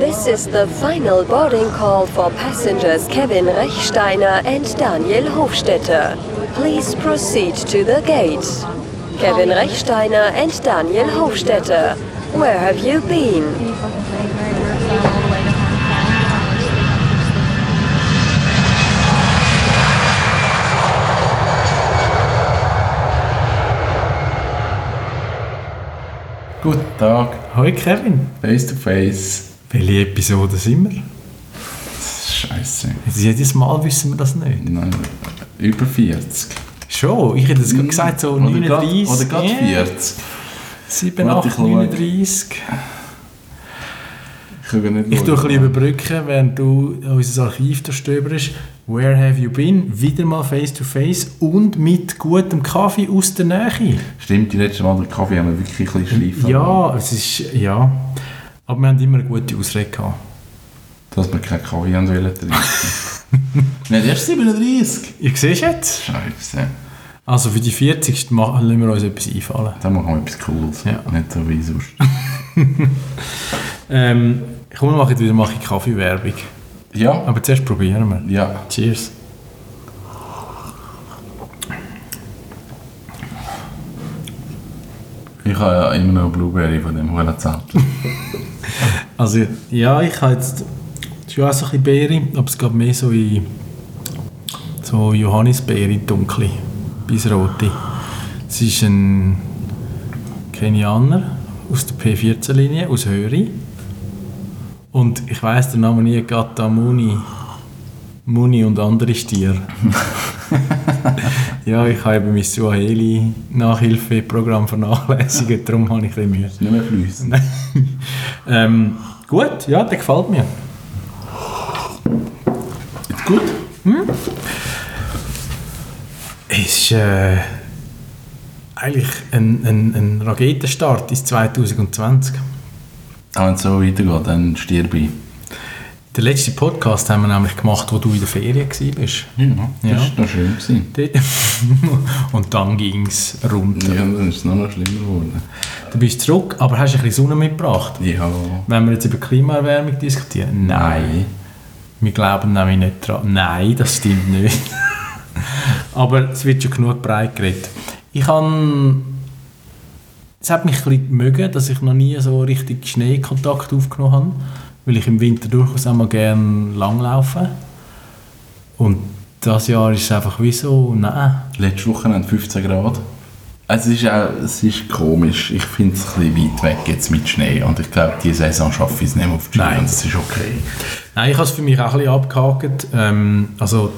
This is the final boarding call for passengers Kevin Rechsteiner and Daniel Hofstetter. Please proceed to the gate. Kevin Rechsteiner and Daniel Hofstetter, where have you been? Guten Tag, Hoi Kevin, face to face. Welche Episode sind wir? Scheiße. Jedes Mal wissen wir das nicht. Nein, über 40. Schon, ich hätte es gerade gesagt, so Oder grad- 39. Oder gerade ja. 40. 7, Warte, 8, ich schau. 39. Ich nicht Ich tue ein bisschen überbrücken, während du unser Archiv durchstöberst. Where have you been? Wieder mal face to face und mit gutem Kaffee aus der Nähe. Stimmt, die letzte Mal den Kaffee haben wir wirklich ein bisschen schleifen. Ja, es ist, ja. Aber wir haben immer eine gute Ausrede gehabt. Dass wir keinen Kaffee haben wollen trinken. Nicht erst 37. Ich sehe jetzt. Scheiße. Also für die 40. machen lassen wir uns etwas einfallen. Dann machen wir etwas Cooles. Ja. Nicht so wie sonst. Ähm, komm, wir machen wieder mache ich Kaffeewerbung. Ja. Aber zuerst probieren wir. Ja. Cheers. Habe ja immer noch Blueberry von dem Hurenzahl. Also, ja, ich habe jetzt schon auch so ein bisschen Beere, aber es geht mehr so in so Johannisbeere, dunkle bis rote. Es ist ein Kenianer aus der P14-Linie, aus Höri. Und ich weiss den Namen nie, Gata Muni. Muni und andere Stiere. ja, ich habe eben mein Suaheli-Nachhilfeprogramm vernachlässigt, darum habe ich ein bisschen Mühe. Nicht mehr fließen. Ähm, gut, ja, der gefällt mir. Gut? Es ist äh, eigentlich ein, ein, ein Raketenstart ins 2020. Aber wenn es so weitergeht, dann stirb ich. Den letzten Podcast haben wir nämlich gemacht, wo du in der Ferien warst. Ja, das war schön. Gewesen. Und dann ging es runter. Ja, dann ist es noch, noch schlimmer geworden. Du bist zurück, aber hast ein bisschen Sonne mitgebracht. Ja. Wenn wir jetzt über Klimaerwärmung diskutieren? Nein. Wir glauben nämlich nicht dran. Nein, das stimmt nicht. Aber es wird schon genug breit geredet. Ich habe... Es hat mich ein bisschen mögen, dass ich noch nie so richtig Schneekontakt aufgenommen habe, weil ich im Winter durchaus auch mal gerne langlaufe. Und das Jahr ist es einfach wie so, nein. Letzte Woche haben 15 Grad. Also es ist, auch, es ist komisch. Ich finde es ein bisschen weit weg jetzt mit Schnee. Und ich glaube, diese Saison schaffe ich es nicht mehr auf die Ski. Nein. Und das ist okay. Nein, ich habe es für mich auch ein bisschen abgehakt. Ähm, also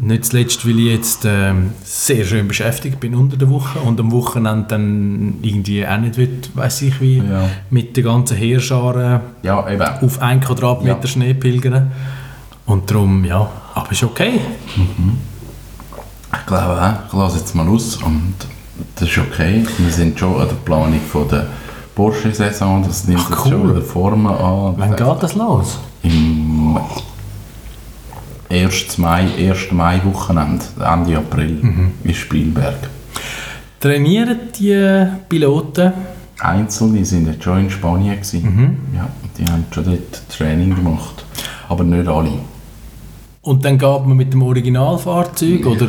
nicht zuletzt, weil ich jetzt ähm, sehr schön beschäftigt bin unter der Woche und am Wochenende dann irgendwie auch nicht wird, weiß ich wie, Ja. mit der ganzen Heerscharen Ja, auf ein Quadratmeter Ja. Schnee pilgern. Und darum, ja, aber ist okay. Ich glaube auch. Ich lasse jetzt mal aus. Und das ist okay. Wir sind schon an der Planung von der Porsche-Saison. Das nimmt Ach, cool. schon wieder Formen an. Wann geht das los? Im 1. Mai, 1. Mai-Wochenende, Ende April, Mhm. in Spielberg. Trainieren die Piloten? Einzelne sind jetzt schon in Spanien. Mhm. Ja, die haben schon dort Training gemacht. Aber nicht alle. Und dann geht man mit dem Originalfahrzeug? Oder,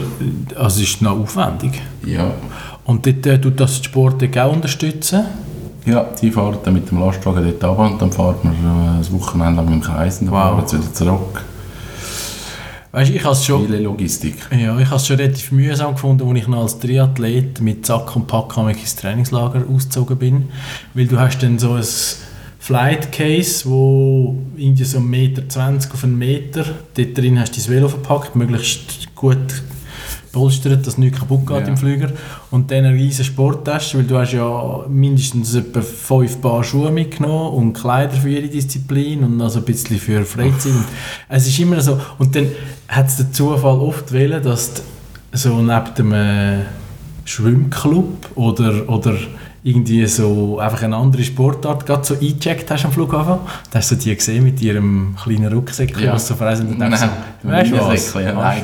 also ist es noch aufwendig? Ja. Und dort äh, tut das die Sport auch unterstützen? Ja, die fahren dann mit dem Lastwagen dort runter und dann fahren wir äh, das Wochenende lang im Kreis und dann Wow. fahren wir jetzt wieder zurück. Weißt ich habe es schon... Viele Logistik. Ja, ich habe es schon relativ mühsam gefunden, als ich noch als Triathlet mit Sack und Pack ins Trainingslager ausgezogen bin. Weil du hast dann so ein Flight Case, wo irgendwie so 1,20 Meter auf einen Meter, dort drin hast du dein Velo verpackt, möglichst gut polstert, dass nichts kaputt geht Ja. im Flüger. Und dann eine riesige Sporttasche, weil du hast ja mindestens etwa fünf Paar Schuhe mitgenommen und Kleider für jede Disziplin und also ein bisschen für Freizeit. Es ist immer so. Und dann hat es den Zufall oft gewählt, dass du so neben dem äh, Schwimmclub oder, oder irgendwie so einfach eine andere Sportart gerade so eingecheckt hast am Flughafen. Da hast du die gesehen mit ihrem kleinen Rucksäckchen, Ja. was so verreist und dann Nein, du, weißt du was? Ja?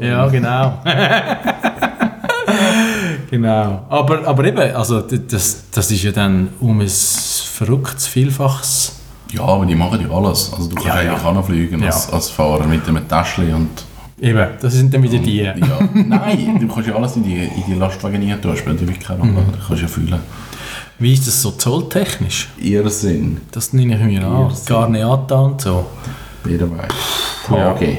Ja, genau. genau. Aber, aber eben, also das, das ist ja dann um ein verrücktes Vielfaches Ja, aber die machen ja alles. Also du kannst Ja, ja. eigentlich auch noch fliegen Ja. als, als Fahrer mit einem Täschchen und... Eben, das sind dann wieder die. Ja, nein, du kannst ja alles in die, in die Lastwagen rein tun, spielt wirklich keine Mhm. Rolle. Du kannst ja fühlen. Wie ist das so zolltechnisch? Irrsinn, Das nehme ich mir an. Garneata und so. Biederweg. Ja. Okay.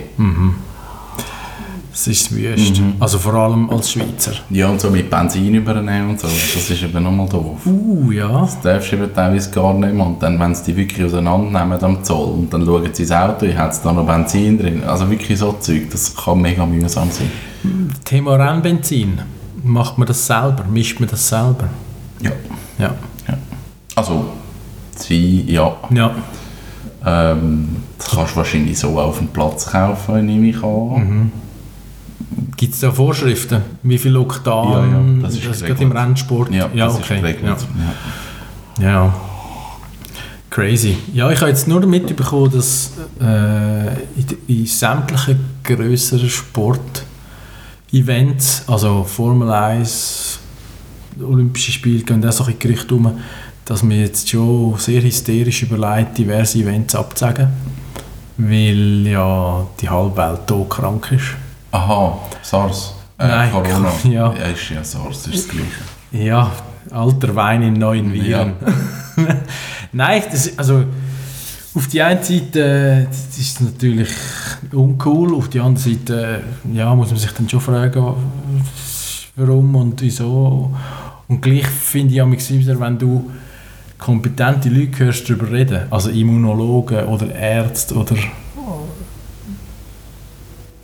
Das ist wüst. Mhm. Also vor allem als Schweizer. Ja, und so mit Benzin übernehmen und so, das ist eben nochmal doof. Uh, ja. Das darfst du eben teilweise gar nicht mehr. Und dann, wenn sie die wirklich auseinandernehmen am Zoll und dann schauen sie ins Auto, hat es da noch Benzin drin. Also wirklich so Zeug, das kann mega mühsam sein. Thema Rennbenzin. Macht man das selber? Mischt man das selber? Ja. Ja. ja. Also, sie, ja. Ja. Ähm, das kannst du wahrscheinlich so auf dem Platz kaufen, nehme ich an. Gibt es da Vorschriften? Wie viel Oktan? Ja, ja, das ist geht geregelt. im Rennsport? Ja, ja das okay. Ja. Ja. Crazy. Ja, ich habe jetzt nur mitbekommen, dass äh, in, in sämtlichen grösseren Sport-Events, also Formel 1, Olympische Spiele, gehen auch so ein Gerücht um, dass man jetzt schon sehr hysterisch überlegt, diverse Events abzusagen, weil ja die halbe Welt hier krank ist. Aha, SARS. Äh, Nein, Corona. ja. ja. Ist ja SARS, ist das Gleiche. Ja, alter Wein in neuen Viren. Nein, das, also auf die einen Seite äh, ist natürlich uncool, auf die andere Seite äh, ja, muss man sich dann schon fragen, warum und wieso. Und gleich finde ich am wieder, wenn du kompetente Leute hörst darüber reden, also Immunologen oder Ärzte oder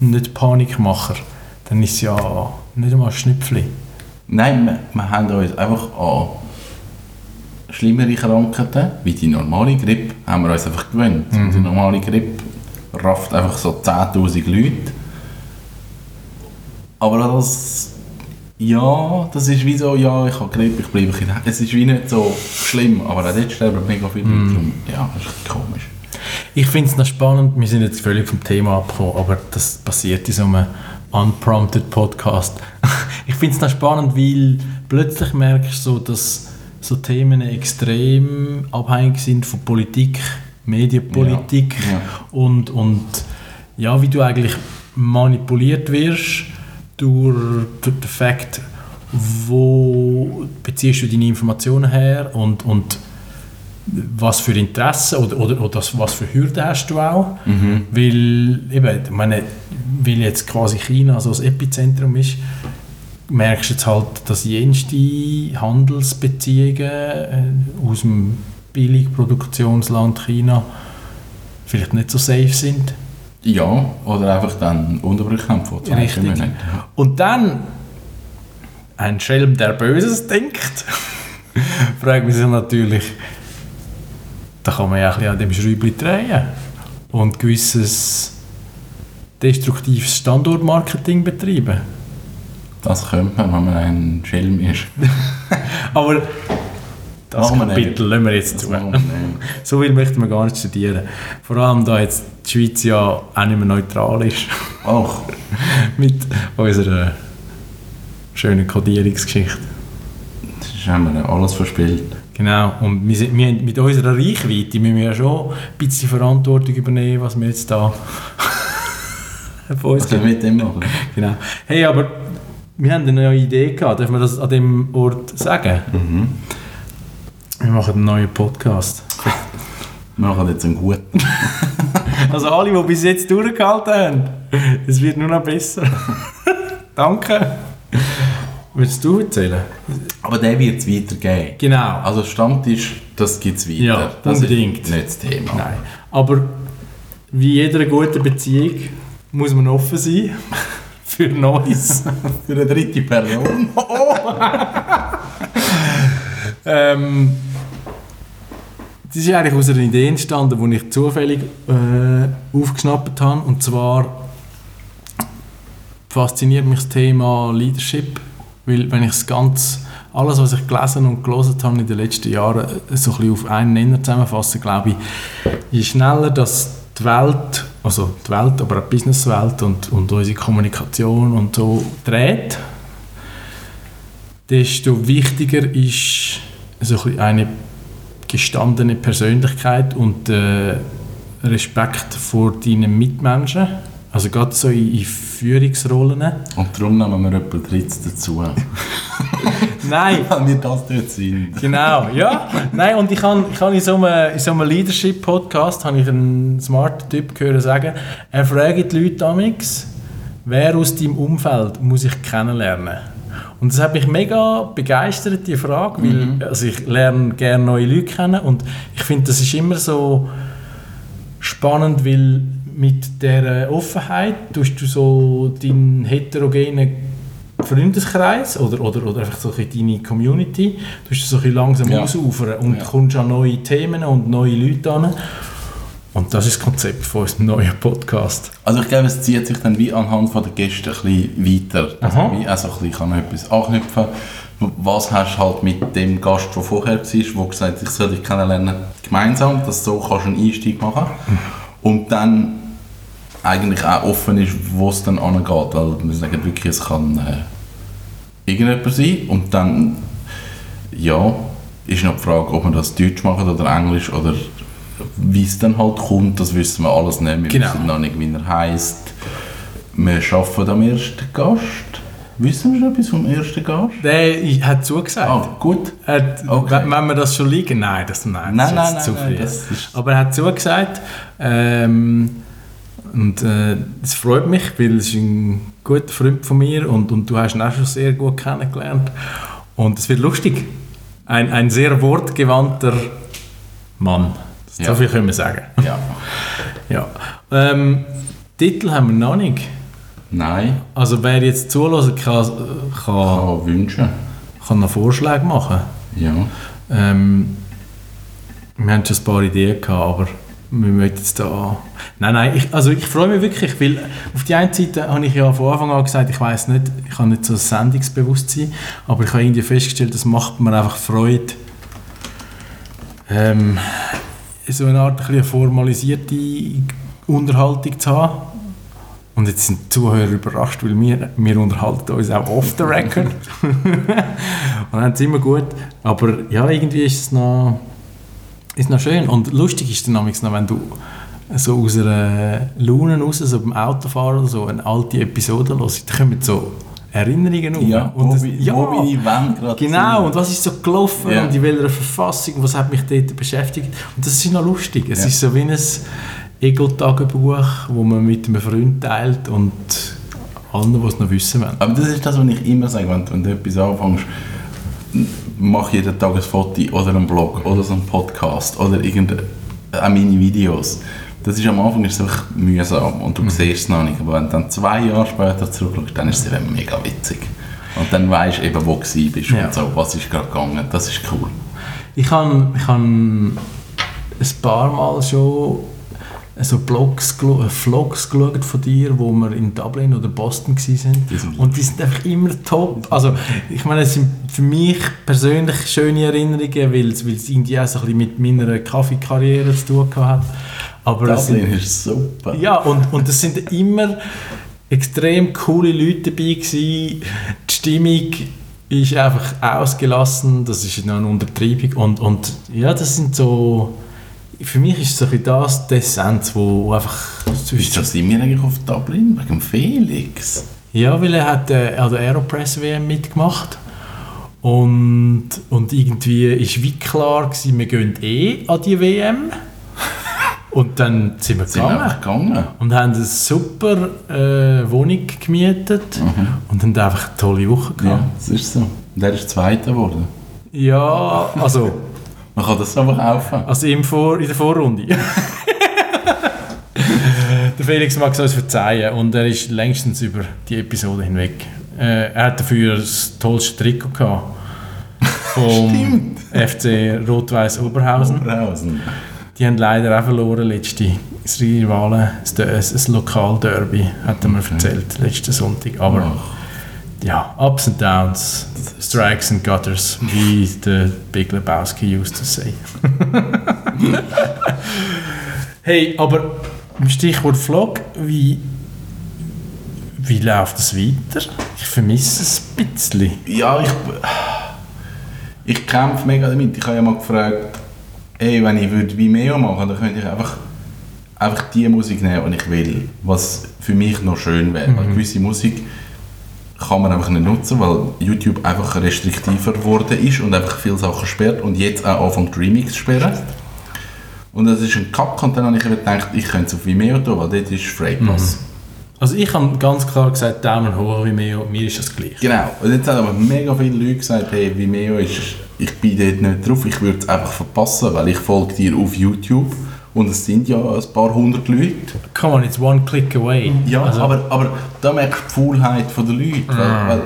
nicht Panikmacher, dann ist es ja nicht einmal ein Schnüpfli. Nein, wir, wir haben uns einfach an schlimmere Krankheiten, wie die normale Grippe, haben wir uns einfach gewöhnt. Mhm. Die normale Grippe rafft einfach so 10'000 Leute. Aber das... Ja, das ist wie so, ja, ich habe Grippe, ich bleibe ein. Es ist wie nicht so schlimm, aber auch dort sterben mega viele Mhm. Leute. Und Ja, das ist komisch. Ich finde es noch spannend, wir sind jetzt völlig vom Thema abgekommen, aber das passiert in so einem unprompted Podcast. ich finde es noch spannend, weil plötzlich merkst du so, dass so Themen extrem abhängig sind von Politik, Medienpolitik Ja, ja. Und, und ja, wie du eigentlich manipuliert wirst durch, durch den Fakt, wo beziehst du deine Informationen her und, und was für Interessen oder, oder, oder was für Hürden hast du auch. Weil, eben, ich meine, weil jetzt quasi China so das Epizentrum ist, merkst du jetzt halt, dass jenste Handelsbeziehungen äh, aus dem Billigproduktionsland China vielleicht nicht so safe sind. Ja, oder einfach dann Unterbrüche haben von zwei Richtig. Und dann ein Schelm, der Böses denkt, fragt man sich natürlich, da kann man ja ein bisschen an dem Schräubchen drehen und gewisses destruktives Standortmarketing betreiben. Das könnte man, wenn man ein Schelm ist. Aber das Machen. Kapitel lassen wir jetzt Das zu. wir. So viel möchten wir gar nicht studieren. Vor allem, da jetzt die Schweiz ja auch nicht mehr neutral ist. Ach, mit unserer schönen Kodierungsgeschichte. das haben wir alles verspielt. Genau, und wir, sind, wir mit unserer Reichweite müssen wir ja schon ein bisschen Verantwortung übernehmen, was wir jetzt da von uns Was wir geben. mit dem machen? Genau. Hey, aber wir haben eine neue Idee gehabt, darf man das an dem Ort sagen? Wir machen einen neuen Podcast. Wir machen jetzt einen guten. Also alle, die bis jetzt durchgehalten haben, es wird nur noch besser. Danke. Willst du erzählen? Aber der wird es weitergeben. Genau. Also Stammtisch, das gibt es weiter. Ja, das unbedingt. ist nicht das Thema. Nein. Aber wie jeder guten Beziehung muss man offen sein für Neues. Für eine dritte Person. ähm, das ist eigentlich aus einer Idee entstanden, die ich zufällig äh, aufgeschnappt habe. Und zwar fasziniert mich das Thema Leadership, weil wenn ich ganz alles, was ich gelesen und gelesen habe in den letzten Jahren, äh, so ein bisschen auf einen Nenner zusammenfasse, glaube ich, je schneller das die Welt, also die Welt, aber auch die Businesswelt und, und unsere Kommunikation und so dreht, desto wichtiger ist so ein eine gestandene Persönlichkeit und äh, Respekt vor deinen Mitmenschen. Also gerade so in, in Führungsrollen. Und darum nehmen wir etwa Dritts dazu. Nein, Weil wir das dort sind. Genau, ja. Nein, und ich habe ich hab in so einem, in so einem Leadership-Podcast habe ich einen smarten Typ gehört sagen, er fragt die Leute damals, wer aus deinem Umfeld muss ich kennenlernen? Und das hat mich mega begeistert, die Frage, weil also ich lerne gerne neue Leute kennen und ich finde, das ist immer so spannend, weil mit dieser Offenheit tust du so deinen heterogenen Freundeskreis oder, oder, oder einfach so ein deine Community, du hast so ein langsam Ja. ausufern und Ja. kommst an neue Themen und neue Leute an. Und das ist das Konzept von unserem neuen Podcast. Also ich glaube, es zieht sich dann wie anhand von der Gäste ein bisschen weiter. Also wie also ein bisschen kann etwas anknüpfen. Was hast du halt mit dem Gast, der vorher war, der gesagt hat, ich soll dich kennenlernen, gemeinsam, dass du so kannst einen Einstieg machen Und dann eigentlich auch offen ist, wo es dann angeht. Weil wir sagen wirklich, es kann äh, irgendjemand sein und dann ja, ist noch die Frage, ob man das Deutsch macht oder Englisch oder wie es dann halt kommt, das wissen wir alles nicht. Wir Genau. wissen noch nicht, wie er heisst. Wir arbeiten am ersten Gast. Wissen wir schon etwas vom ersten Gast? Der hat zugesagt. Ah, gut. Hat, Okay. Wenn wir das schon liegen, nein, das, nein, Nein, das ist nein, zu früh. nein, Aber er hat zugesagt. Ähm, und äh, es freut mich, weil es ist ein guter Freund von mir und, und du hast ihn auch schon sehr gut kennengelernt. Und es wird lustig. Ein, ein sehr wortgewandter Mann. Ja. So viel können wir sagen. Ja. Ja. Ähm, Titel haben wir noch nicht. Nein, Also wer jetzt zuhört, kann, kann, kann wünschen. kann noch Vorschläge machen. Ja. Ähm, wir haben schon ein paar Ideen gehabt, aber wir möchten jetzt da... Nein, nein, ich, also ich freue mich wirklich, weil auf die einen Seite habe ich ja von Anfang an gesagt, ich weiß nicht, ich habe nicht so ein Sendungsbewusstsein, aber ich habe irgendwie festgestellt, das macht mir einfach Freude, ähm, so eine Art eine formalisierte Unterhaltung zu haben. Und jetzt sind die Zuhörer überrascht, weil wir, wir unterhalten uns auch off the record. und dann sind immer gut. Aber ja, irgendwie ist es noch, ist noch schön. Und lustig ist dann noch, wenn du so aus einer Laune raus, so beim Autofahren oder so, eine alte Episode hörst, da kommen so Erinnerungen auf. Ja, und wo, das, ja, wo bin ich wann gerade Genau, sind. und was ist so gelaufen Ja. und in welcher Verfassung, was hat mich dort beschäftigt. Und das ist noch lustig. Es Ja. ist so wie ein Ego-Tagebuch, wo man mit einem Freund teilt und allen, die es noch wissen wollen. Aber das ist das, was ich immer sage, wenn, du- wenn du etwas anfängst, mach jeden Tag ein Foto oder einen Blog oder so einen Podcast oder irgendeine auch meine Videos. Das ist am Anfang ist es einfach mühsam und du siehst es noch nicht. Aber wenn du dann zwei Jahre später zurückschaust, dann ist es eben mega witzig. Und dann weißt du eben, wo du bist Ja. und so, was ist gerade gegangen. Das ist cool. Ich habe ich han ein paar Mal schon so Blogs, äh, Vlogs geschaut von dir, wo wir in Dublin oder Boston waren. Die sind Und die sind einfach immer top. Also, ich meine, es sind für mich persönlich schöne Erinnerungen, weil es weil es irgendwie auch so ein bisschen mit meiner Kaffeekarriere zu tun hat. Aber es sind, Dublin ist super. ja, und, und es sind immer extrem coole Leute dabei gewesen. Die Stimmung ist einfach ausgelassen, das ist noch eine Untertreibung und, und ja, das sind so, für mich ist so ein das die Essenz, wo einfach Wieso sind wir eigentlich auf Dublin? Wegen Felix? ja, weil er hat äh, an der Aeropress WM mitgemacht und, und irgendwie ist wie klar gewesen, wir gehen eh an die WM und dann sind wir Sind gegangen. gegangen? Und haben eine super äh, Wohnung gemietet und haben einfach eine tolle Woche Ja, gehabt. das ist so. Und er ist Zweiter geworden. Ja, also, Man kann das aber kaufen. also im Vor in der Vorrunde. der Felix mag es uns verzeihen und er ist längstens über die Episode hinweg. Äh, er hat dafür das tollste Trikot gehabt. Vom FC Rot-Weiß Oberhausen. Oberhausen. Die haben leider auch verloren letzte. Das Rivalen, das, das, Lokalderby, hat er mir erzählt, letzten Sonntag. Aber ja, Ups and Downs, Strikes and Gutters, wie der Big Lebowski used to say. hey, aber im Stichwort Vlog, wie, wie läuft es weiter? Ich vermisse es ein bisschen. Ja, ich, ich kämpfe mega damit. Ich habe ja mal gefragt, ey, wenn ich würde Vimeo machen dann könnte ich einfach, einfach die Musik nehmen, die ich will. Was für mich noch schön wäre. Weil gewisse Musik kann man einfach nicht nutzen, weil YouTube einfach restriktiver geworden ist und einfach viele Sachen sperrt und jetzt auch anfängt Remix zu sperren. Und das ist ein Kack und dann habe ich gedacht, ich könnte es auf Vimeo tun, weil dort ist Freipass. Also ich habe ganz klar gesagt, Daumen hoch Vimeo, mir ist das gleich. Genau. Und jetzt haben aber mega viele Leute gesagt, hey, Vimeo ist, ich bin dort nicht drauf, ich würde es einfach verpassen, weil ich folge dir auf YouTube und es sind ja ein paar hundert Leute. Come on, it's one click away. Ja, Also- aber, aber da merkst du die Faulheit der Leute. Weil, weil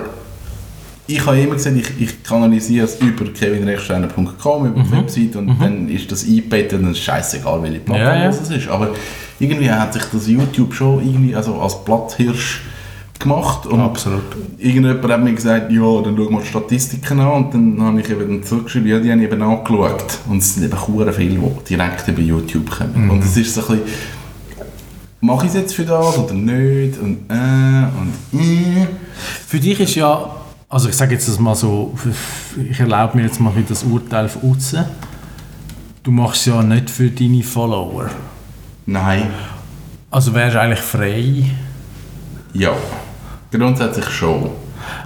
ich habe immer gesagt, ich, ich kanalisiere es über kevinrechsteiner.com, über die Website und dann ist das eingebettet und es ist scheißegal, welche Plattform Ja, ja. das ist. Aber irgendwie hat sich das YouTube schon irgendwie also als Platzhirsch gemacht. Und Absolut. Irgendjemand hat mir gesagt, ja, dann schau mal die Statistiken an und dann habe ich eben zurückgeschrieben, ja, die habe ich eben angeschaut. Und es sind eben sehr viele, die direkt über YouTube kommen. Und es ist so ein bisschen, mache ich es jetzt für das oder nicht und äh und äh. Für dich ist ja, also ich sage jetzt das mal so, ich erlaube mir jetzt mal wieder das Urteil von außen. Du machst es ja nicht für deine Follower. Nein, Also wärst du eigentlich frei. ja. Grundsätzlich schon. Aber-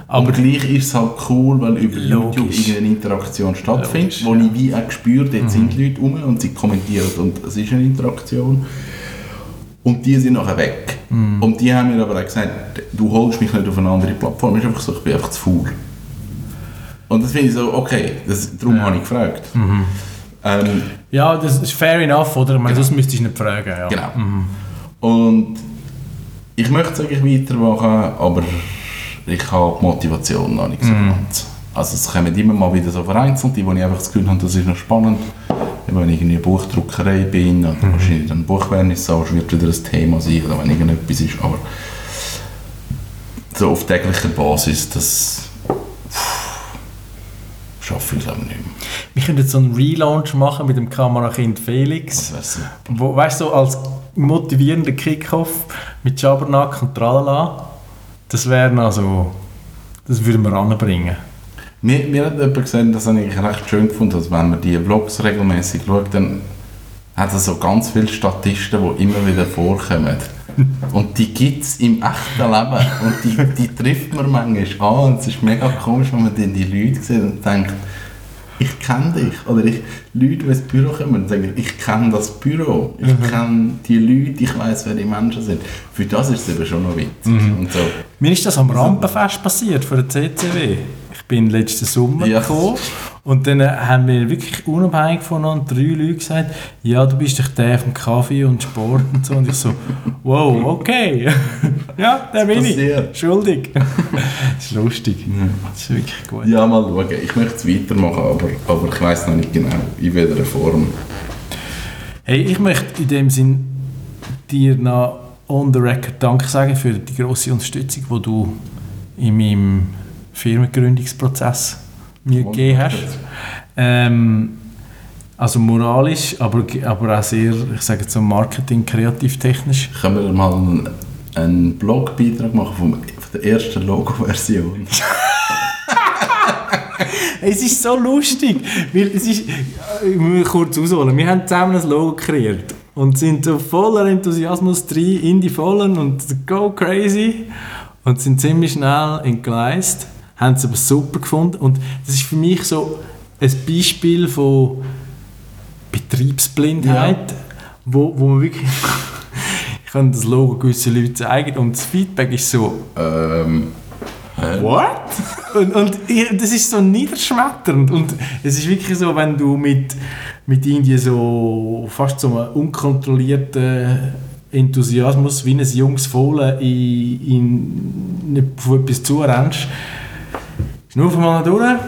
Aber gleich ist es halt cool, weil über YouTube Logisch. irgendeine Interaktion stattfindet, Logisch, wo ich wie auch spüre, dort sind die Leute rum und sie kommentieren und es ist eine Interaktion. Und die sind nachher weg. Und die haben mir aber auch gesagt, du holst mich nicht auf eine andere Plattform. Ist einfach so, ich bin einfach zu faul. Und das finde ich so, okay, das, darum habe ich gefragt. Ähm, Ja, das ist fair enough, oder? Ich meine, sonst müsstest du nicht fragen. Ja. Genau. Und ich möchte es eigentlich weitermachen, aber ich habe die Motivation noch nicht so ganz. Also es kommen immer mal wieder so vereinzelt, die, wo ich einfach das Gefühl habe, das ist noch spannend. Wenn ich in einer Buchdruckerei bin oder wahrscheinlich dann Buchvernissage wird wieder ein Thema sein oder wenn irgendetwas ist, aber so auf täglicher Basis, das schaffe ich glaube ich nicht mehr. Wir können jetzt so einen Relaunch machen mit dem Kamerakind Felix. Das wäre super. Wo, weißt du, als motivierender Kickoff mit Schabernack und Tralala, das wäre also, das würden wir anbringen. Mir, mir hat jemand gesagt, das habe ich recht schön gefunden, dass wenn man die Vlogs regelmäßig schaut, dann hat es so ganz viele Statisten, die immer wieder vorkommen. Und die gibt es im echten Leben. Und die, die trifft man manchmal an. Und es ist mega komisch, wenn man dann die Leute sieht und denkt, ich kenne dich. Oder ich, Leute, die ins Büro kommen und sagen, ich kenne das Büro. Ich kenne die Leute, ich weiß, wer die Menschen sind. Für das ist es eben schon noch witzig. Und so. Mir ist das am Rampenfest passiert von der CCW. Ich bin letzten Sommer Ja. gekommen und dann haben mir wirklich unabhängig voneinander drei Leute gesagt, ja, du bist doch der vom Kaffee und Sport und so. Und ich so, wow, okay. ja, der bin ich. Schuldig. das ist lustig. Das ist wirklich gut. Ja, mal schauen. Ich möchte es weitermachen, aber, aber ich weiß noch nicht genau, in welcher Form. Hey, ich möchte in dem Sinn dir noch on the record Danke sagen für die grosse Unterstützung, die du in meinem Firmengründungsprozess mir gegeben hast. Ähm, also moralisch, aber, aber auch sehr, ich sage jetzt so Marketing, kreativ-technisch. Können wir mal einen, einen Blogbeitrag machen vom, von der ersten Logo-Version? Es ist so lustig, weil es ist, ich muss kurz ausholen, wir haben zusammen ein Logo kreiert und sind so voller Enthusiasmus drin in die Vollen und go crazy und sind ziemlich schnell entgleist, haben es aber super gefunden und das ist für mich so ein Beispiel von Betriebsblindheit, wo, wo man wirklich ich kann das Logo gewissen Leuten zeigen und das Feedback ist so ähm? What? Und, und das ist so niederschmetternd. Und es ist wirklich so, wenn du mit, mit irgendwie so fast so einem unkontrollierten Enthusiasmus wie ein junges Fohlen in, in auf etwas zurennst, schnurf mal durch,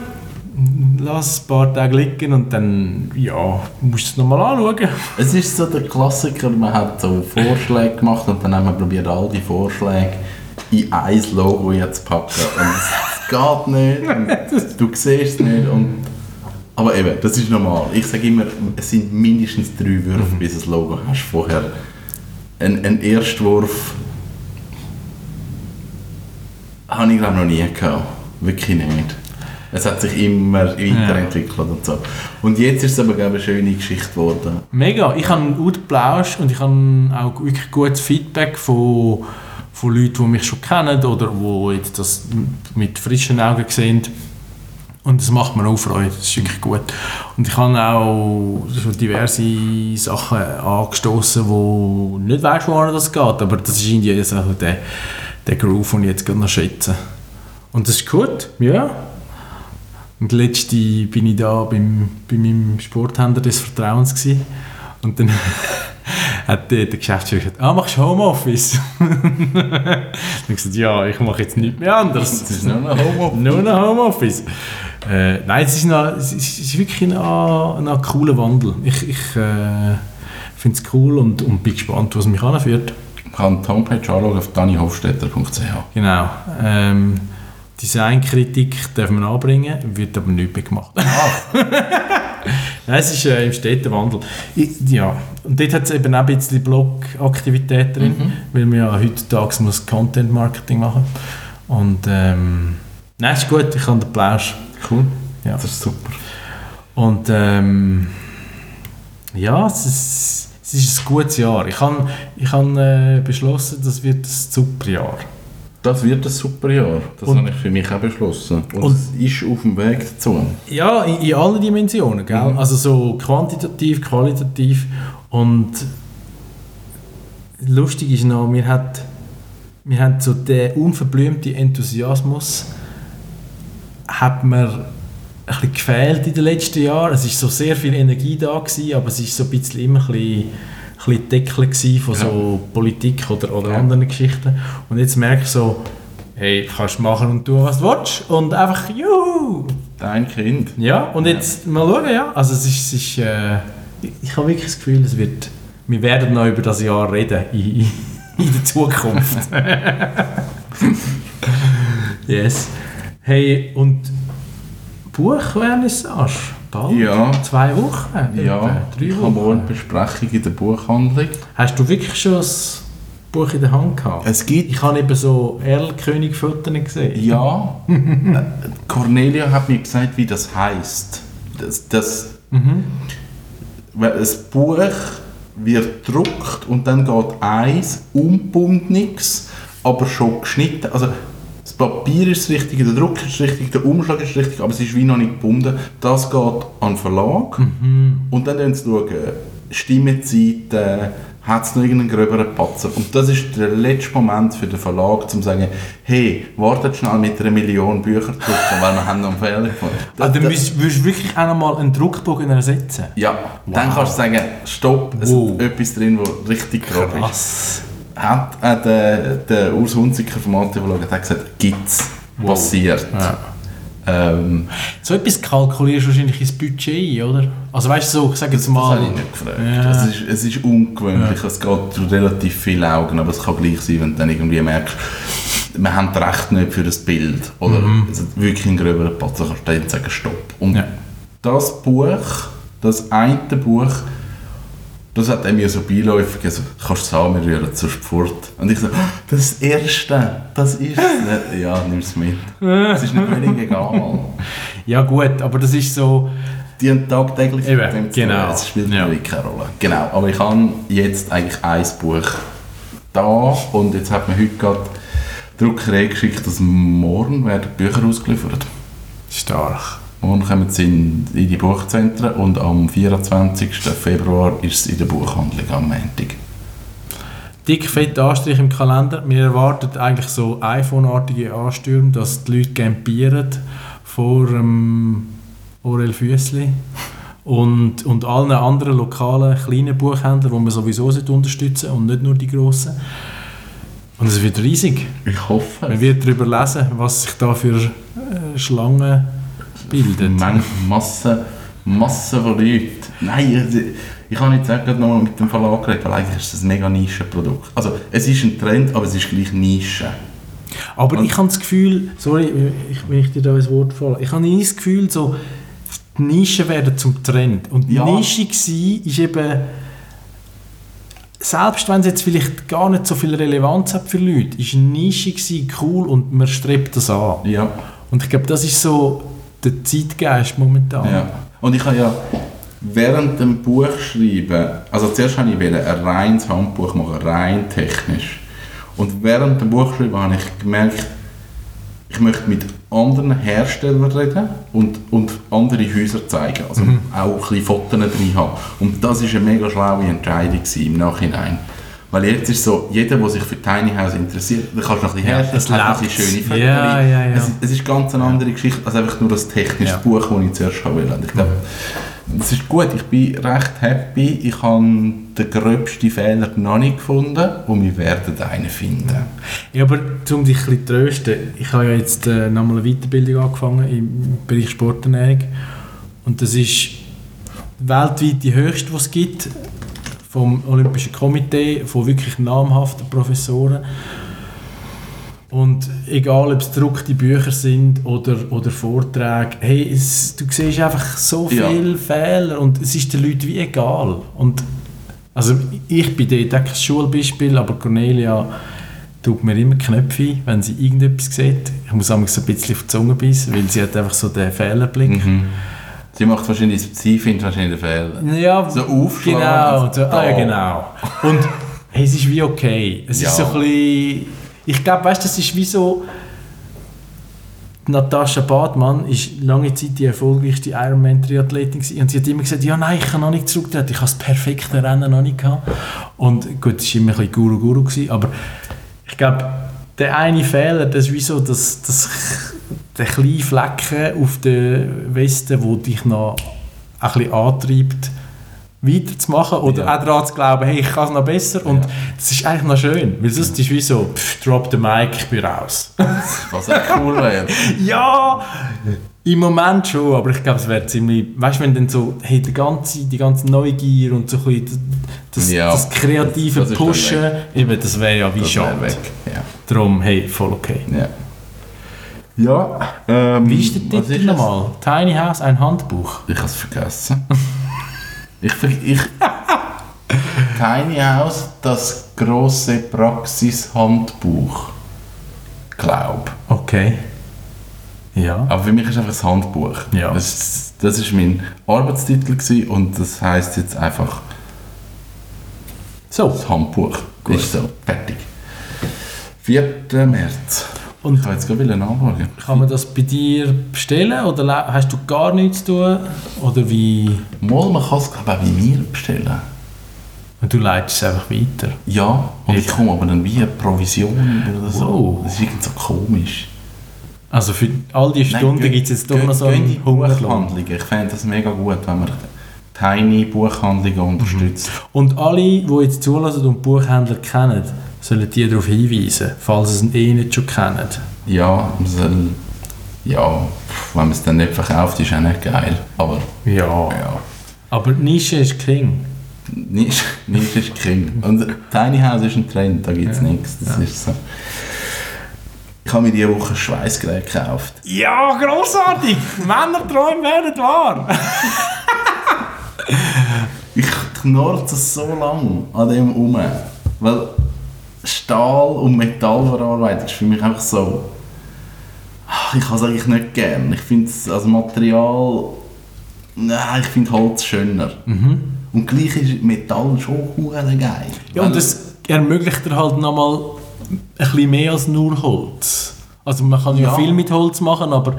lass ein paar Tage liegen und dann ja, musst du es nochmal anschauen. Es ist so der Klassiker, man hat so Vorschläge gemacht und dann haben wir probiert, all die Vorschläge in ein Logo zu packen. Und es geht nicht, du siehst es nicht. Und aber eben, das ist normal. Ich sage immer, es sind mindestens drei Würfe, bis du das Logo hast vorher. Ein, ein Erstwurf habe ich glaube noch nie gehabt. Wirklich nicht. Es hat sich immer weiterentwickelt und so. Und jetzt ist es aber, eine schöne Geschichte geworden. Mega. Ich habe einen guten Plausch und ich habe auch wirklich gutes Feedback von, von Leuten, die mich schon kennen oder die jetzt das mit frischen Augen sehen. Und das macht mir auch Freude, das ist wirklich gut. Und ich habe auch schon diverse Sachen angestoßen, wo nicht weiss, woran das geht, aber das ist irgendwie auch der, der Groove, den ich jetzt gerade noch schätze. Und das ist gut, ja. Und letzte bin ich da beim, bei meinem Sporthändler des Vertrauens gewesen. und dann hat der, der Geschäftsführer gesagt, ah, machst du Homeoffice? dann gesagt, ja, ich mache jetzt nichts mehr anderes. Das ist nur noch Homo. Nur noch Homeoffice. Äh, nein, es ist, noch, es ist, wirklich ein, ein, ein cooler Wandel. Ich, ich äh, finde es cool und, und bin gespannt, was mich anführt. Man kann die Homepage anschauen auf dannihofstetter.ch. Genau. Ähm, Designkritik darf man anbringen, wird aber nicht mehr gemacht. Nein, es ist äh, im Städtewandel. Ich, ja, und dort hat es eben auch ein bisschen Blog-Aktivität drin, weil man ja heutzutage muss Content-Marketing machen Und ähm, nein, ist gut, ich habe den Plausch. Cool. Ja. Das ist super. Und ähm, ja, es ist, es ist ein gutes Jahr. Ich habe ich habe, äh, beschlossen, das wird ein super Jahr. Das wird ein super Jahr. Das Und- habe ich für mich auch beschlossen. Und, Und- es ist auf dem Weg dazu. Ja, in, in allen Dimensionen, gell? Also so quantitativ, qualitativ und lustig ist noch, wir hat wir haben so den unverblümten Enthusiasmus hat mir ein bisschen gefehlt in den letzten Jahren. Es ist so sehr viel Energie da gewesen, aber es ist so ein bisschen immer ein bisschen, bisschen Deckel von so Politik oder, oder Ja. anderen Geschichten. Und jetzt merke ich so, hey, kannst machen und tun, was du willst. Und einfach, juhu! Dein Kind. Ja, und jetzt mal schauen, ja. Also es ist, es ist äh, ich- ich habe wirklich das Gefühl, es wird, wir werden noch über das Jahr reden in, in der Zukunft. yes. Hey, und Buchvernissage? Bald? Ja. Zwei Wochen? Ja? Drei ich habe morgen Wochen? eine Besprechung in der Buchhandlung. Hast du wirklich schon das Buch in der Hand gehabt? Es gibt Ich habe eben so Erlkönig-Fotos gesehen. Ja, Cornelia hat mir gesagt, wie das heißt. Das, das, weil das Buch wird gedruckt und dann geht eins, unbundenes, aber schon geschnitten. Also das Papier ist das Richtige, der Druck ist richtig, der Umschlag ist richtig, aber es ist wie noch nicht gebunden. Das geht an den Verlag und dann schauen sie, Seiten, hat es noch irgendeinen gröberen Patzer. Und das ist der letzte Moment für den Verlag, um zu sagen, hey, wartet schnell mit einer Million Bücher drucken, weil wir haben noch einen Fehler gefunden. Also, du Das- müsst, würdest wirklich auch noch mal einen Druckbogen ersetzen? ja, dann Wow. kannst du sagen, stopp, es Wow. ist etwas drin, was richtig grob ist. Hat äh, der, der Urs Hunziker vom Antiverlag hat gesagt, gibt's, passiert. Ja. Ähm, So etwas kalkulierst du wahrscheinlich ins Budget ein, oder? Also weißt du so, ich sage jetzt das mal... habe ich nicht gefragt. Ja. Es, ist, es ist ungewöhnlich, es geht durch relativ viele Augen, aber es kann gleich sein, wenn du dann irgendwie merkst, wir haben das Recht nicht für das Bild oder es hat wirklich einen gröberen Patzer, kannst du dann sagen, stopp. Und Ja. das Buch, das eine Buch, das hat er mir so beiläufig gesagt, kannst du wir rühren zur fort. Und ich so, «Ah, das ist das Erste, das ist es. Ja, nimm es mit. Es ist nicht völlig egal. Ja gut, aber das ist so... Die haben tagtäglich Eben, mit dem zu genau. Es spielt Ja. wirklich keine Rolle. Genau, aber ich habe jetzt eigentlich ein Buch da und jetzt hat mir heute gerade Druckerei geschickt, dass morgen werden Bücher ausgeliefert. Stark. Morgen kommen sie in, in die Buchzentren und am 24. Februar ist es in der Buchhandlung am Montag. Dick fett Anstrich im Kalender. Wir erwarten eigentlich so iPhone-artige Anstürme, dass die Leute campieren vor ähm, Orel Füssli und, und allen anderen lokalen kleinen Buchhändlern, die man sowieso unterstützen und nicht nur die grossen. Und es wird riesig. Ich hoffe. Man wird darüber lesen, was sich da für äh, Schlangen bilden. Menge, Masse, Masse von Leuten. Nein, ich, ich kann nicht sagen, noch mal mit dem Verlag geredet, weil eigentlich ist das ein mega Nischenprodukt. Also es ist ein Trend, aber es ist gleich Nische. Aber ich habe das Gefühl, sorry, ich, wenn ich dir da ein Wort falle, ich habe das Gefühl, so, die Nischen werden zum Trend. Und Ja. Nische war, ist eben, selbst wenn es jetzt vielleicht gar nicht so viel Relevanz hat für Leute, ist Nische gewesen, cool und man strebt das an. Ja. Und ich glaube, das ist so der Zeitgeist momentan. Ja. Und ich habe ja während dem Buchschreiben, also zuerst habe ich ein reines Handbuch machen, rein technisch. Und während dem Buchschreiben habe ich gemerkt, ich möchte mit anderen Herstellern reden und, und andere Häuser zeigen. Also auch ein bisschen Fotos drin haben. Und das war eine mega schlaue Entscheidung im Nachhinein. Weil jetzt ist so, jeder, der sich für Tiny House interessiert, da kannst du noch ein bisschen Ja, herstellen, es hat ein lebt. bisschen schöne Fotos. Ja, ja, ja. Es, es ist ganz eine andere Geschichte als einfach nur das technische. Buch, das ich zuerst haben wollte. Und Ich glaube, das ist gut. Ich bin recht happy. Ich habe den gröbsten Fehler noch nicht gefunden und wir werden einen finden. Ja, aber um dich ein bisschen zu trösten, ich habe ja jetzt äh, nochmal eine Weiterbildung angefangen im Bereich Sporternährung und das ist weltweit die höchste, die es gibt vom Olympischen Komitee, von wirklich namhaften Professoren. Und egal, ob es gedruckte Bücher sind oder, oder Vorträge, hey, es, du siehst einfach so Ja. viele Fehler und es ist den Leuten wie egal. Und also ich bin dort auch kein Schulbeispiel, aber Cornelia tut mir immer Knöpfe wenn sie irgendetwas sieht. Ich muss manchmal so ein bisschen auf die Zunge beißen, weil sie hat einfach so den Fehlerblick. Mhm. Sie macht wahrscheinlich, sie findet wahrscheinlich den Fehler. Ja, So aufschlagen. Genau, so, ah, ja, genau. Und hey, es ist wie okay. Es Ja. ist so ein bisschen, ich glaube, weißt, das ist wie so, Natascha Badmann ist lange Zeit die erfolgreichste Ironman-Triathletin und sie hat immer gesagt, ja nein, ich kann noch nicht zurücktreten, ich habe das perfekte Rennen noch nicht gehabt. Und gut, das war immer ein bisschen Guru-Guru, aber ich glaube, der eine Fehler, das ist wie so das, das, der kleine Flecken auf der Weste, wo dich noch ein bisschen antreibt, weiterzumachen oder Ja. auch daran zu glauben, hey, ich kann es noch besser. Und das ist eigentlich noch schön, weil sonst ist es wie so, pff, drop the mic, ich bin raus. Was auch cool wäre. ja, im Moment schon, aber ich glaube, es wäre ziemlich, weißt du, wenn dann so, hey, die ganze, die ganze Neugier und so ein bisschen das, Ja, das kreative das Pushen, eben, das wäre ja wie schade. weg. Ja. Darum, hey, voll okay. Ja. Ähm, Wie ist der was Titel ist das? nochmal? Tiny House, ein Handbuch. Ich habe es vergessen. ich, ich Tiny House, das große Praxishandbuch. Glaub. Okay. Ja. Aber für mich ist es einfach ein Handbuch. Ja. Das, das ist mein Arbeitstitel gewesen und das heißt jetzt einfach So, das Handbuch. Ist so, fertig. 4. März. Und Ich wollte jetzt gerade nachschauen. kann man das bei dir bestellen oder hast du gar nichts zu tun? Oder wie? Mal, man kann es glaube ich auch bei mir bestellen. Und du leitest es einfach weiter. Ja, und ich Ja. komme aber dann wie eine Provision oder so. Wow. Das ist irgendwie so komisch. Also für all die Stunden gibt es jetzt doch noch so Hungerlohn. Buchhandlungen. Ich fände das mega gut, wenn man tiny Buchhandlungen unterstützt. Und alle, die jetzt zulassen und Buchhändler kennen, sollen die darauf hinweisen, falls sie es eh nicht schon kennen. Ja, soll, ja, wenn man es dann nicht verkauft, ist auch nicht geil. Aber Ja. ja, Aber Nische ist King. nicht, nicht ist King. Und Tiny House ist ein Trend, da gibt es Ja. nichts. Das ist so. Ich habe mir diese Woche ein Schweißgerät gekauft. Ja, grossartig! Männerträume werden wahr! Ich knurze so lange an dem um. Weil Stahl- und Metallverarbeitung ist für mich einfach so. Ich kann es eigentlich nicht gern. Ich finde es als Material. Nein, ich finde Holz schöner. Und gleich ist Metall schon geil. Ja, und das ermöglicht dir halt nochmal ein bisschen mehr als nur Holz. Also man kann ja, Ja. viel mit Holz machen, aber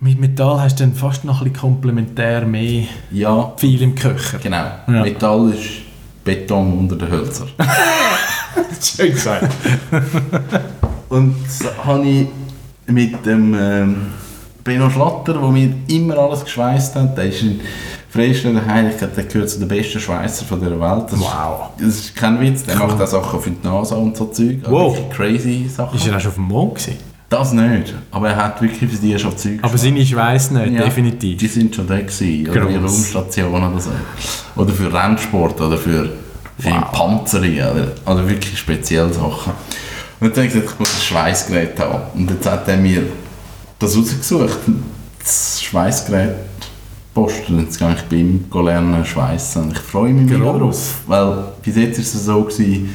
mit Metall hast du dann fast noch ein bisschen komplementär mehr Ja, viel im Köcher. genau. Ja. Metall ist Beton unter den Hölzern. Schön gesagt. Und habe ich mit dem ähm, Benno Schlatter, der mir immer alles geschweißt hat. Der ist ein Freistädter Heilig, der gehört zu den besten Schweißern von dieser Welt. Das Wow. Ist, das ist kein Witz, der macht auch Sachen für die NASA und so Zeug. Wow. Crazy Sachen. Ist er auch schon auf dem Mond gewesen? Das nicht, aber er hat wirklich für die schon Zeug Aber seine Schweiß nicht, Ja, definitiv. Die sind schon da gewesen, oder in Raumstationen oder so. Oder für Rennsport oder für, für Wow. Oder, oder wirklich spezielle Sachen. Und dann habe ich gesagt, ich muss ein Schweißgerät haben. Und jetzt hat er mir das rausgesucht. Das Schweißgerät posten. Jetzt gehe ich bei ihm lernen schweißen. Ich freue mich mega drauf. Weil bis jetzt war es so, gewesen,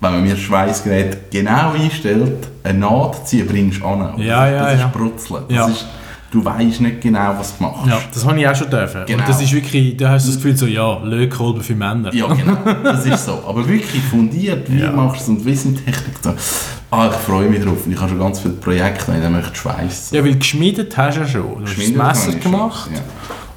wenn man mir das Schweißgerät genau einstellt, eine Naht ziehen, bringst du an. Ja, ja, das ist ja. Brutzeln. Das Ja. ist, du weißt nicht genau, was du machst. Ja, das habe ich auch schon dürfen. Genau. Und das ist wirklich, da hast du das Gefühl so, ja, Lötkolben für Männer. Ja, genau, das ist so. Aber wirklich fundiert, wie Ja. machst du es und wie sind Technik so. Ah, ich freue mich drauf. Und ich habe schon ganz viele Projekte, in denen ich schweißen. Ja, weil geschmiedet hast du ja schon. Du hast das habe Messer gemacht. Ja.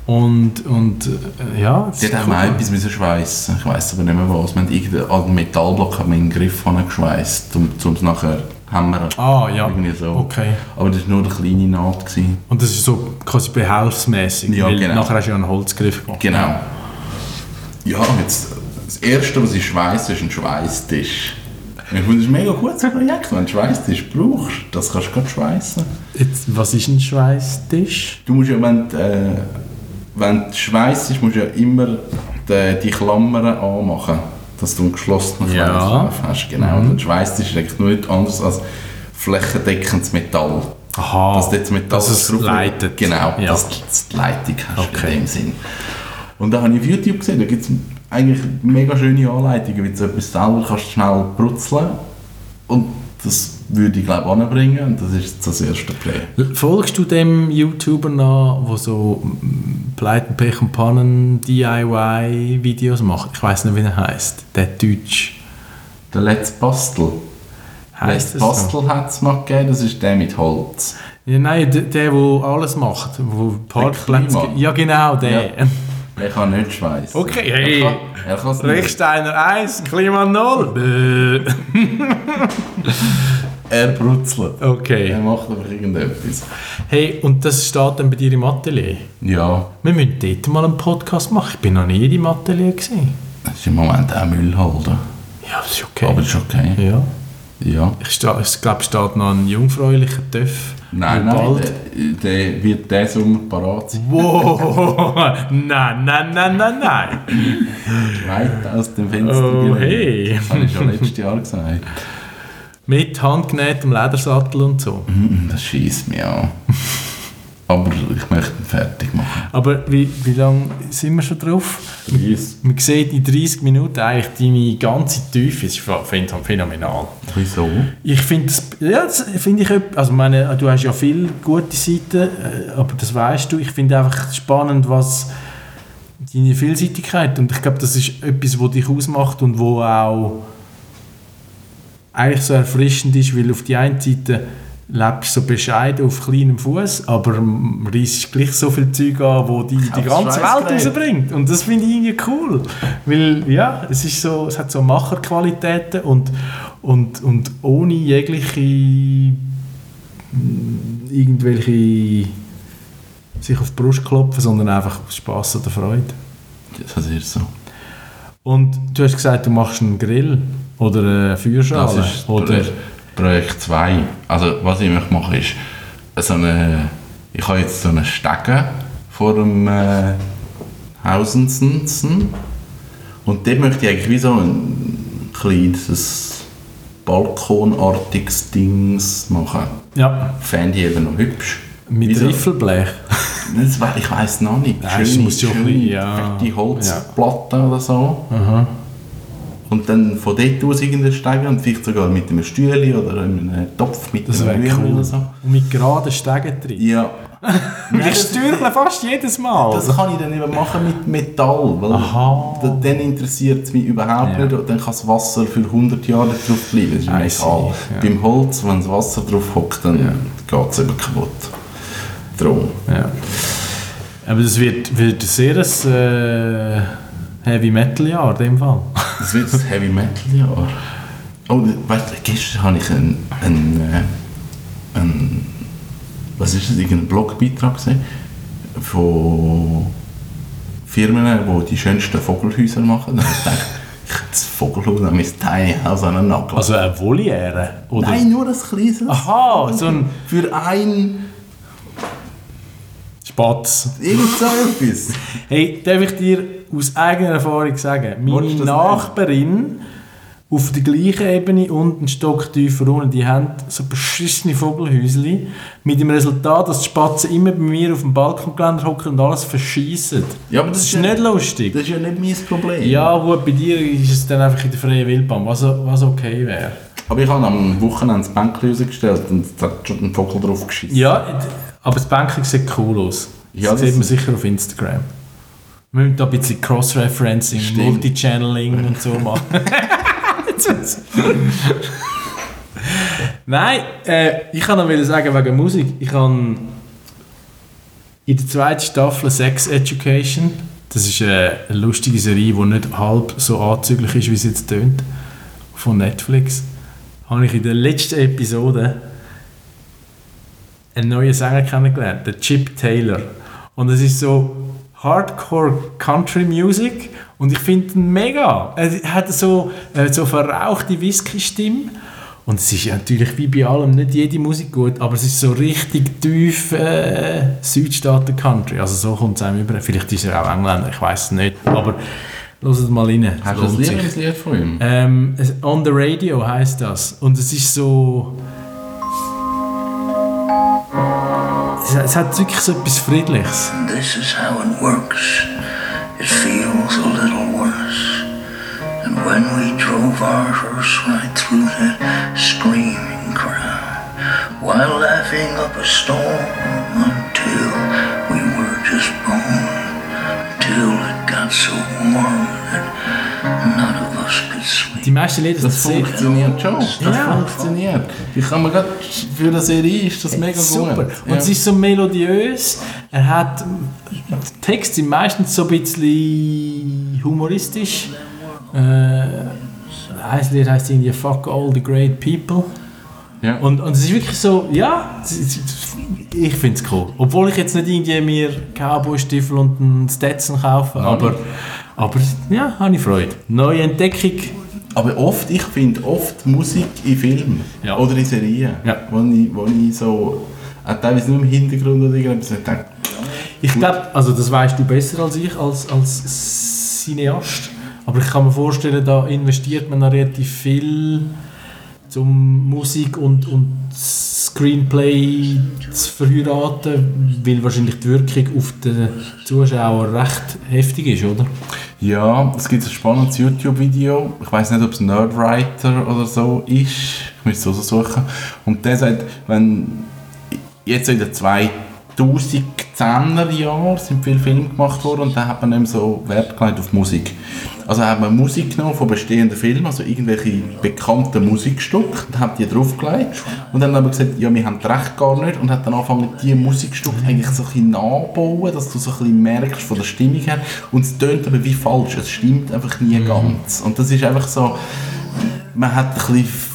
Und, und äh, ja, das Sie hat auch mal etwas müssen schweissen. Ich weiss aber nicht mehr was. Wir haben irgendeinen alten Metallblock in den Griff geschweißt, um es nachher hämmern. Ah, ja. Irgendwie so. Okay. Aber das war nur eine kleine Naht. Gewesen. Und das ist so quasi behelfsmäßig. Ja, genau. Nachher hast du ja einen Holzgriff gemacht. Genau. Ja, jetzt, das erste, was ich schweiße, ist ein Schweißtisch. Ich finde, das ist ein mega gutes Projekt. Wenn du einen Schweißtisch brauchst, das kannst du gerade schweißen. Jetzt, was ist ein Schweißtisch? Du musst ja, wenn du, äh, wenn du schweißt, musst du ja immer die, die Klammern anmachen, dass du einen geschlossenen Ja. Kreislauf hast. Genau. Und ein Schweißtisch ist eigentlich nichts anderes als flächendeckendes Metall. Aha, dass du jetzt Metall dass es drauf- leitet. Genau, Ja. dass du die Leitung hast Okay. in dem Sinn. Und da habe ich auf YouTube gesehen, da gibt es eigentlich mega schöne Anleitungen, wie du etwas selber kannst schnell brutzeln Und das würde ich glaube anbringen und das ist das erste Play. Folgst du dem YouTuber nach, der so Pleiten, Pech und Pannen DIY-Videos macht? Ich weiß nicht, wie er heißt. Der Deutsch. Der Let's Bastel. Heißt Let's es so? Bastel hat es mal gegeben, das ist der mit Holz. Ja, nein, der, der, der alles macht. Wo Parkplätze. Ja, genau, der. Ja. Er kann nicht schweißen. Okay, hey. Er kann, er kann's nicht. Rechsteiner 1, Klima 0. Er brutzelt. Er Okay. macht einfach irgendetwas. Hey, und das steht dann bei dir im Atelier? Ja, Wir müssen dort mal einen Podcast machen. Ich bin noch nie in deinem Atelier. Gewesen. das ist im Moment auch Müllhalter. Ja, das ist okay. Aber das ist okay. ja. Ja. Ich, ich glaube, es steht noch ein jungfräulicher Töff. Nein, der nein, bald- der, der wird diesen Sommer parat sein. Wow! nein, nein, nein, nein, nein! Weit aus dem Fenster. Oh, hey. Das habe ich schon letztes Jahr gesagt. Mit handgenähtem Ledersattel und so. Mm, Das schießt mich an. Aber ich möchte ihn fertig machen. Aber wie, wie lange sind wir schon drauf? Preis. Man sieht in 30 Minuten eigentlich deine ganze Tiefe. Das ist ph- ph- phänomenal. Wieso? Ich finde das, ja, das finde ich, also meine, du hast ja viele gute Seiten, äh, aber das weißt du. Ich finde einfach spannend, was deine Vielseitigkeit und ich glaube, das ist etwas, was dich ausmacht und wo auch eigentlich so erfrischend ist, weil auf die einen Seite lebst du so bescheiden auf kleinem Fuß, aber reissest gleich so viel Zeug an, wo die, die ganze Welt rausbringt. Und das finde ich irgendwie cool. Weil, ja, es ist so, es hat so Macherqualitäten und, und, und ohne jegliche mm, irgendwelche sich auf die Brust klopfen, sondern einfach aus Spass oder Freude. Das ist so. Und du hast gesagt, du machst einen Grill oder eine Feuerschale. Das ist oder Projekt, Projekt 2. Also was ich möchte machen ist, so eine, ich habe jetzt so einen Stegen vor dem äh, Hausensen und dort möchte ich eigentlich wie so ein kleines balkonartiges Dings machen. ja, Fände ich eben noch hübsch. mit Wie so- Riffelblech. Ich weiß noch nicht. Nein, es muss bisschen, ja. fette Holzplatten oder so. Aha. Und dann von dort aus irgendeinen Steigen und vielleicht sogar mit einem Stühle oder einem Topf mit Das einem Rührei cool. oder so. Und mit geraden Stegen drin. Ja. ich stürchle fast jedes Mal. Das kann ich dann eben machen mit Metall, weil Aha. da- dann interessiert es mich überhaupt Ja. nicht und dann kann das Wasser für 100 Jahre drauf bleiben. Das ist Metall. see, ja. Beim Holz, wenn das Wasser drauf hockt, dann geht es eben kaputt. Drum. Ja. Aber das wird, wird ein sehr äh, Heavy Metal Jahr in dem Fall. Das wird das Heavy Metal Jahr. Oh, weißt du, gestern habe ich einen, einen, äh, einen was ist das, irgendeinen Blogbeitrag gesehen von Firmen, die die schönsten Vogelhäuser machen. Habe ich gedacht, ich hätte das Vogelhaus an mein Tiny House an Nagel. Also eine Voliere? Oder? Nein, nur ein kleines. Aha, so ein Für ein, Spatz. irgend so etwas. Hey, darf ich dir aus eigener Erfahrung sagen, meine das Nachbarin auf der gleichen Ebene und einen Stock tiefer unten, die haben so beschissene Vogelhäusli mit dem Resultat, dass die Spatzen immer bei mir auf dem Balkongeländer hocken und alles verschießen. Ja, aber Das ist nicht lustig. Das ist ja nicht mein Problem. Ja, gut, bei dir ist es dann einfach in der freien Wildbahn, was, was okay wäre. Aber ich habe am Wochenende das Bänkchen rausgestellt und es hat schon ein Vogel drauf geschissen. Ja, Aber das Banking sieht cool aus. Ja, das das sieht man sicher auf Instagram. Wir müssen da ein bisschen Cross-Referencing, Stimmt. Multi-Channeling und so machen. Nein, äh, ich kann noch wieder sagen wegen Musik. Ich habe in der zweiten Staffel Sex Education, das ist eine, eine lustige Serie, die nicht halb so anzüglich ist, wie sie jetzt tönt, von Netflix, habe ich in der letzten Episode einen neuen Sänger kennengelernt, den Chip Taylor. Und es ist so Hardcore Country Music und ich finde ihn mega. Er hat so, äh, so verrauchte Whisky-Stimme und es ist natürlich wie bei allem nicht jede Musik gut, aber es ist so richtig tief äh, Südstaaten Country. Also so kommt es einem über. Vielleicht ist er auch Engländer, ich weiß es nicht. Aber hört mal rein. Hast du sich. Lieblingslied von ihm? Ähm, On the Radio heißt das. Und es ist so. Es, hat wirklich so etwas Friedliches. This is how it works. It feels a little worse. And when we drove our hearse right through that screaming crowd, while laughing up a storm until we were just born, till it got so warm Die meisten Lieder sind Das sehr funktioniert schon. Das Ja. funktioniert. Ich kann mir gerade für eine Serie ist das mega super. gut. Und es ist so melodiös. Er hat. Texte sind meistens so ein bisschen humoristisch. Äh, ein Lied heißt irgendwie Fuck all the great people. ja. Und, und es ist wirklich so, ja, ich finde es cool. Obwohl ich jetzt nicht irgendwie mir Cowboy-Stiefel und einen Stetson kaufe, Nein. aber, aber ja, habe ich Freude. Neue Entdeckung. Aber oft, ich finde oft Musik in Filmen Ja. oder in Serien, Ja. wo, ich, wo ich so, auch teilweise nur im Hintergrund oder irgendetwas, ich denke, Ich glaube, also das weißt du besser als ich, als, als Cineast. Aber ich kann mir vorstellen, da investiert man relativ viel, um Musik und, und Screenplay zu verheiraten, weil wahrscheinlich die Wirkung auf den Zuschauer recht heftig ist, oder? ja, es gibt ein spannendes YouTube-Video, ich weiß nicht, ob es Nerdwriter oder so ist, ich müsste es suchen, und der sagt, wenn jetzt in den 2010er Jahren sind viele Filme gemacht worden und da hat man mehr so Wert gelegt auf Musik. Also hat man Musik genommen von bestehenden Filmen, also irgendwelche bekannten Musikstücke, und hat die draufgelegt und dann aber gesagt, ja, wir haben das Recht gar nicht und hat dann angefangen, diese Musikstücke eigentlich so ein bisschen nachbauen, dass du so ein bisschen merkst von der Stimmung her und es tönt aber wie falsch, es stimmt einfach nie ganz. Und das ist einfach so, man hat ein bisschen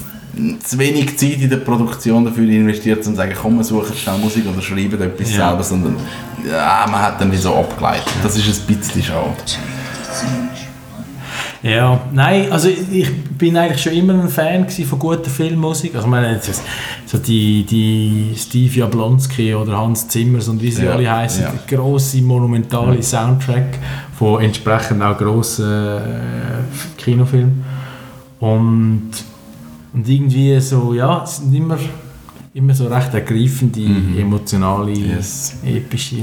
zu wenig Zeit in der Produktion dafür investiert, um zu sagen, komm, wir suchen schnell Musik oder schreiben etwas Ja. selber, sondern ja, man hat dann wie so abgeleitet. Das ist ein bisschen schade. Ja, nein, also ich bin eigentlich schon immer ein Fan von guter Filmmusik. Also ich meine, jetzt so die, die Steve Jablonski oder Hans Zimmers und wie sie Ja, alle heißen, ja. grosse, monumentale Soundtrack von entsprechend auch grossen äh, Kinofilmen. Und, und irgendwie so, ja, es sind immer, immer so recht ergreifende, emotionale, Mhm. Yes. epische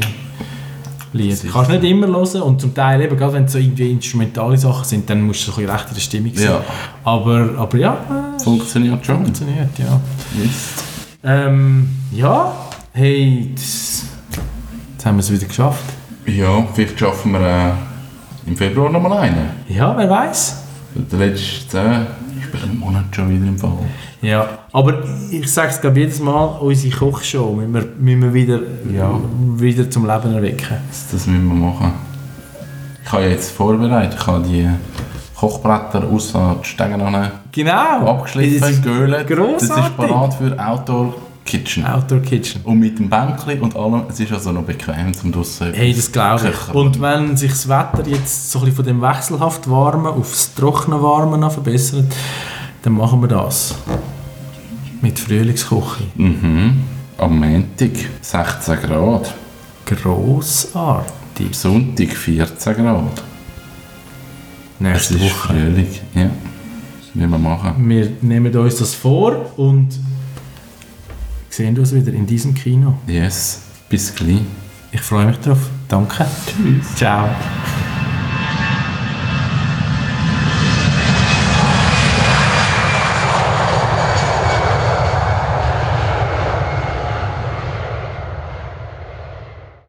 Lieder. Ist Kannst nicht immer hören und zum Teil eben, gerade wenn es so irgendwie instrumentale Sachen sind, dann musst du so ein bisschen recht in der Stimmung sein. Ja. Aber, aber ja, äh, Funktioniert schon. funktioniert, ja. Yes. Ähm, ja, hey, das, jetzt haben wir es wieder geschafft. Ja, vielleicht schaffen wir äh, im Februar noch mal einen. Ja, wer weiß. Der letzte äh, ist bei einem Monat schon wieder im Fall. Ja, aber ich sage es glaube jedes Mal, unsere Kochshow müssen wir, müssen wir wieder, Ja. wieder zum Leben erwecken. Das, das müssen wir machen. Ich habe jetzt vorbereitet, ich habe die Kochbretter aus den Stegen an Genau. abgeschliffen, geölt. Das ist parat für Outdoor Kitchen. Outdoor Kitchen. Und mit dem Bänkli und allem, es ist also noch bequem zum draussen. Hey, das glaube ich. Und wenn sich das Wetter jetzt so ein bisschen von dem wechselhaft warmen aufs trockene Warmen noch verbessert, dann machen wir das. Mit Frühlingsküche. Mhm. Am Montag 16 Grad. Grossartig. Sonntag 14 Grad. Es Nächste ist Woche. Frühling. Ja. Wie wir machen. Wir nehmen uns das vor und sehen uns wieder in diesem Kino. Yes. Bis gleich. Ich freue mich drauf. Danke. Tschüss. Ciao.